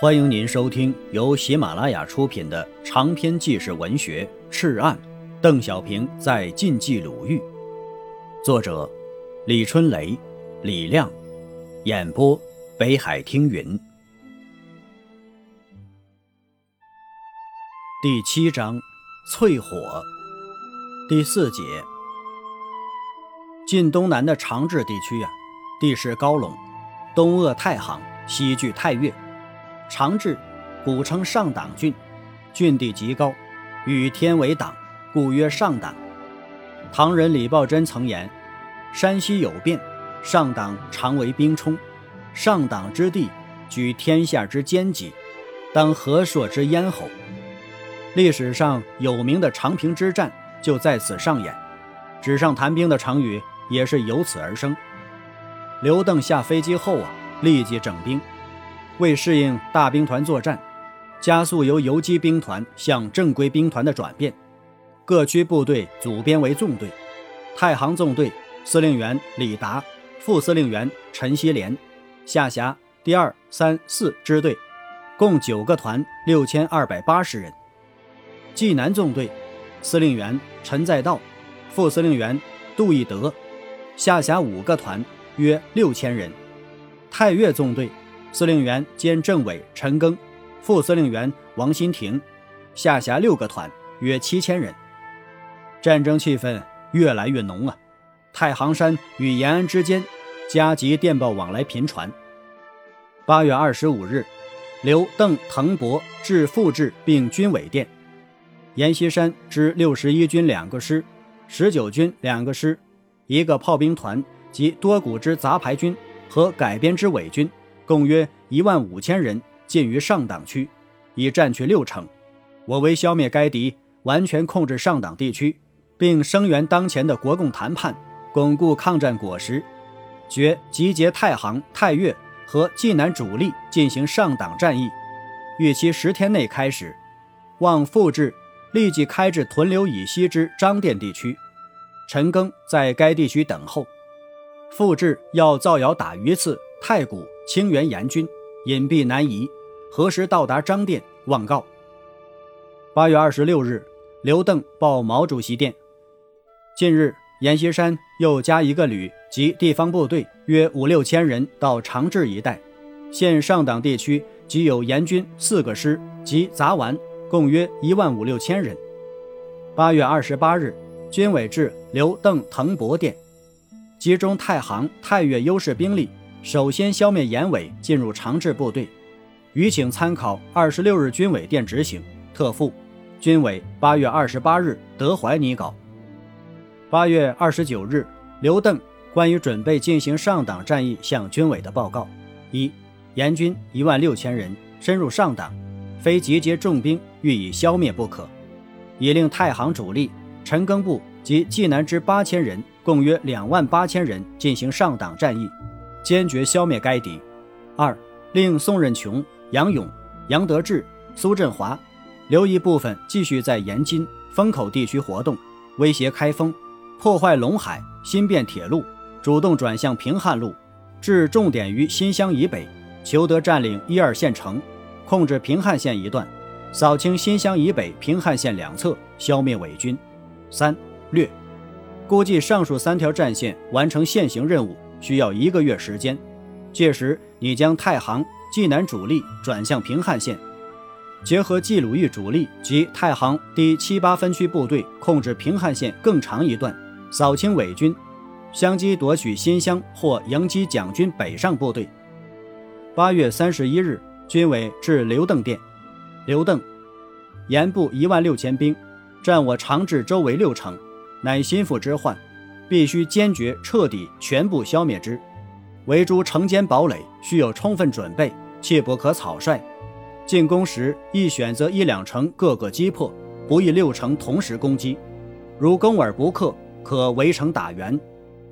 欢迎您收听由喜马拉雅出品的长篇纪实文学《赤案》，邓小平在晋冀鲁豫，作者李春雷、李亮，演播北海听云。第七章，淬火。第四节，晋东南的长治地区呀，地势高隆，东扼太行，西距太岳。长治，古称上党郡，郡地极高，与天为党，故曰上党。唐人李抱真曾言：“山西有变，上党常为兵冲。上党之地，居天下之间极，当河朔之咽喉。”历史上有名的长平之战就在此上演，纸上谈兵的成语也是由此而生。刘邓下飞机后啊，立即整兵。为适应大兵团作战，加速由游击兵团向正规兵团的转变，各区部队组编为纵队。太行纵队司令员李达，副司令员陈锡联，下辖第二、三、四支队，共九个团，六千二百八十人。济南纵队司令员陈再道，副司令员杜义德，下辖五个团，约六千人。太岳纵队。司令员兼政委陈赓，副司令员王新亭，下辖六个团，约七千人。战争气氛越来越浓啊！太行山与延安之间，加急电报往来频传。八月二十五日，刘邓滕伯致副治并军委电：阎锡山之六十一军两个师、十九军两个师、一个炮兵团及多股之杂牌军和改编之伪军。共约一万五千人进于上党区，已占据六成。我为消灭该敌，完全控制上党地区，并声援当前的国共谈判，巩固抗战果实，决集结太行、太岳和济南主力进行上党战役，预期十天内开始。望复制，立即开至屯留以西之张店地区。陈赓在该地区等候。复制要造谣打鱼刺。太谷、清源严军隐蔽南移，何时到达张店？望告。八月二十六日，刘邓报毛主席电：近日，阎锡山又加一个旅及地方部队约五六千人到长治一带，现上党地区即有阎军四个师及杂丸，共约一万五六千人。八月二十八日，军委至刘邓滕伯电：集中太行、太岳优势兵力。首先消灭严伟，进入长治部队。余请参考二十六日军委电执行。特附。军委八月二十八日德怀拟稿。八月二十九日，刘邓关于准备进行上党战役向军委的报告：一、严军一万六千人深入上党，非集结重兵予以消灭不可。已令太行主力陈赓部及济南之八千人，共约两万八千人进行上党战役。坚决消灭该敌。二，令宋任穷、杨勇、杨得志、苏振华留一部分继续在延津、封口地区活动，威胁开封，破坏陇海、新汴铁路，主动转向平汉路，置重点于新乡以北，求得占领一二线城，控制平汉线一段，扫清新乡以北平汉线两侧，消灭伪军。三，略。估计上述三条战线完成现行任务。需要一个月时间，届时你将太行、济南主力转向平汉线，结合冀鲁豫主力及太行第七八分区部队，控制平汉线更长一段，扫清伪军，相机夺取新乡或迎击蒋军北上部队。八月三十一日，军委致刘邓电：刘邓，严部一万六千兵，占我长治周围六成，乃心腹之患。必须坚决彻底全部消灭之，围诸城坚堡垒，需有充分准备，切不可草率。进攻时宜选择一两城各个击破，不宜六城同时攻击。如攻而不克，可围城打援。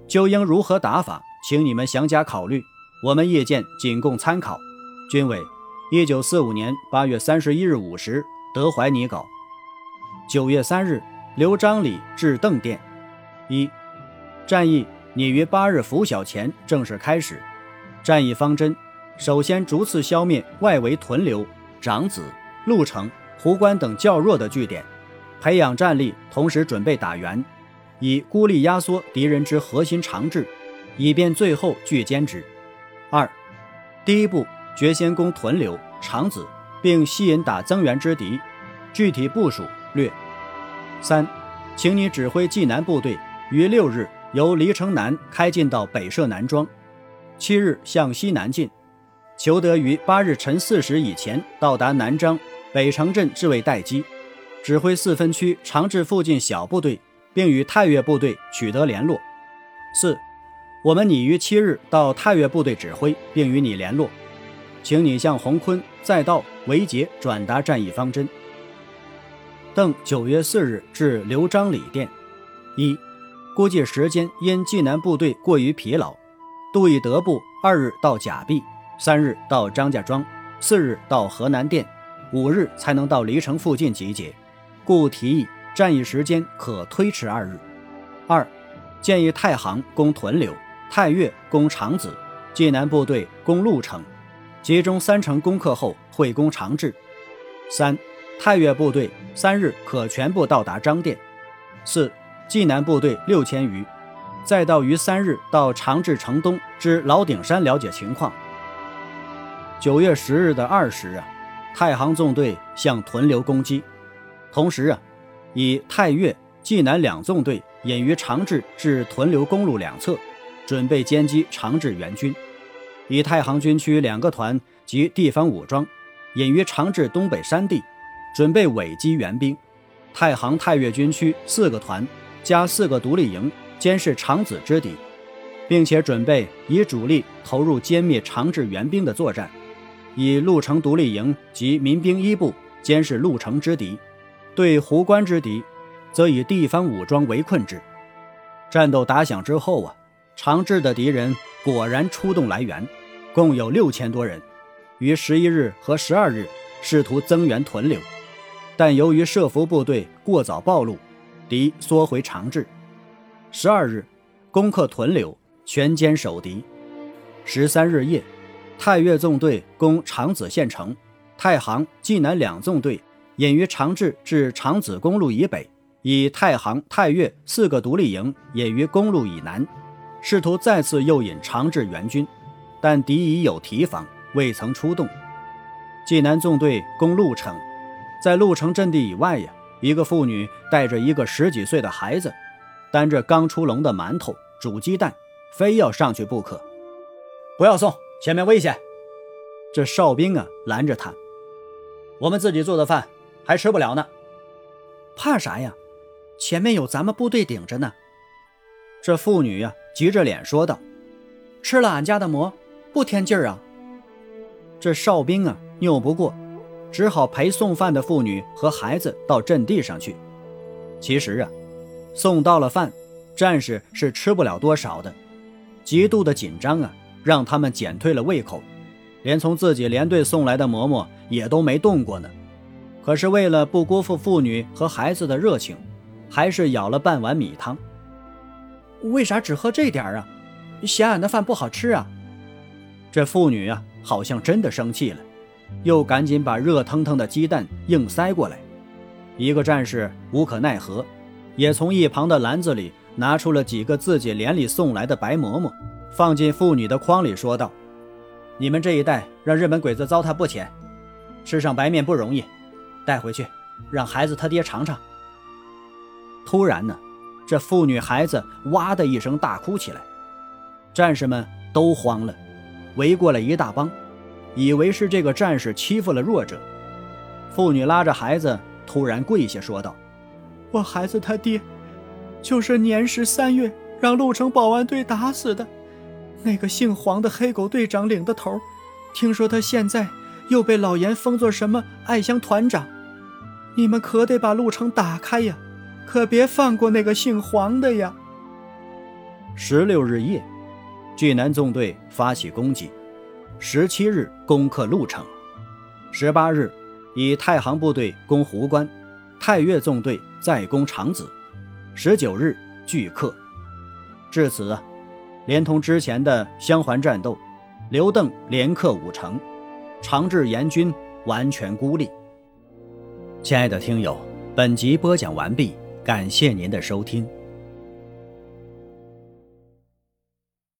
究应如何打法，请你们详加考虑。我们意见仅供参考。军委，一九四五年八月三十一日午时，德怀拟稿。九月三日，刘张礼致邓电：一。战役拟于八日拂晓前正式开始。战役方针：首先逐次消灭外围屯留、长子、鹿城、壶关等较弱的据点，培养战力，同时准备打援，以孤立压缩敌人之核心长治，以便最后拒歼之。二，第一步决先攻屯留、长子，并吸引打增援之敌。具体部署略。三，请你指挥济南部队于六日由黎城南开进到北社南庄，七日向西南进，求得于八日晨四时以前到达南漳北城镇置为待机。指挥四分区长治附近小部队，并与太岳部队取得联络。四，我们拟于七日到太岳部队指挥，并与你联络，请你向洪坤再到维杰转达战役方针。邓九月四日至刘章礼电：一、估计时间因济南部队过于疲劳，杜以德部二日到甲壁，三日到张家庄，四日到河南店，五日才能到黎城附近集结，故提议战役时间可推迟二日。二、建议太行攻屯留，太岳攻长子，济南部队攻鹿城，集中三城攻克后会攻长治。三。太岳部队三日可全部到达张店。四，济南部队六千余，再到于三日到长治城东之老顶山了解情况。九月十日的二时啊，太行纵队向屯留攻击，同时啊，以太岳、济南两纵队引于长治至屯留公路两侧，准备歼击长治援军。以太行军区两个团及地方武装引于长治东北山地。准备尾击援兵，太行太岳军区四个团加四个独立营监视长子之敌，并且准备以主力投入歼灭长治援兵的作战，以鹿城独立营及民兵一部监视鹿城之敌，对壶关之敌，则以地方武装围困之。战斗打响之后啊，长治的敌人果然出动来援，共有六千多人，于十一日和十二日试图增援屯留。但由于设伏部队过早暴露，敌缩回长治。十二日，攻克屯留，全歼守敌。十三日夜，太岳纵队攻长子县城，太行、济南两纵队引于长治至长子公路以北，以太行、太岳四个独立营引于公路以南，试图再次诱引长治援军，但敌已有提防，未曾出动。济南纵队攻鹿城。在鹿城阵地以外呀，一个妇女带着一个十几岁的孩子，担着刚出笼的馒头、煮鸡蛋，非要上去不可。不要送，前面危险！这哨兵啊拦着他。我们自己做的饭还吃不了呢，怕啥呀？前面有咱们部队顶着呢。这妇女呀急着脸说道：“吃了俺家的馍，不添劲儿啊。”这哨兵啊拗不过。只好陪送饭的妇女和孩子到阵地上去。其实啊，送到了饭，战士是吃不了多少的。极度的紧张啊，让他们减退了胃口，连从自己连队送来的馍馍也都没动过呢。可是为了不辜负妇女和孩子的热情，还是舀了半碗米汤。为啥只喝这点儿啊？嫌俺的饭不好吃啊？这妇女啊，好像真的生气了。又赶紧把热腾腾的鸡蛋硬塞过来，一个战士无可奈何，也从一旁的篮子里拿出了几个自己连里送来的白馍馍，放进妇女的筐里，说道：“你们这一代让日本鬼子糟蹋不浅，吃上白面不容易，带回去让孩子他爹尝尝。”突然呢，这妇女孩子哇的一声大哭起来，战士们都慌了，围过来一大帮。以为是这个战士欺负了弱者，妇女拉着孩子突然跪下说道：“我孩子他爹，就是年时三月让鹿城保安队打死的，那个姓黄的黑狗队长领的头。听说他现在又被老严封作什么爱乡团长，你们可得把鹿城打开呀，可别放过那个姓黄的呀。”十六日夜，济南纵队发起攻击。十七日攻克潞城，十八日以太行部队攻壶关，太岳纵队再攻长子，十九日拒克。至此，连同之前的相环战斗，刘邓连克五城，长治阎军完全孤立。亲爱的听友，本集播讲完毕，感谢您的收听。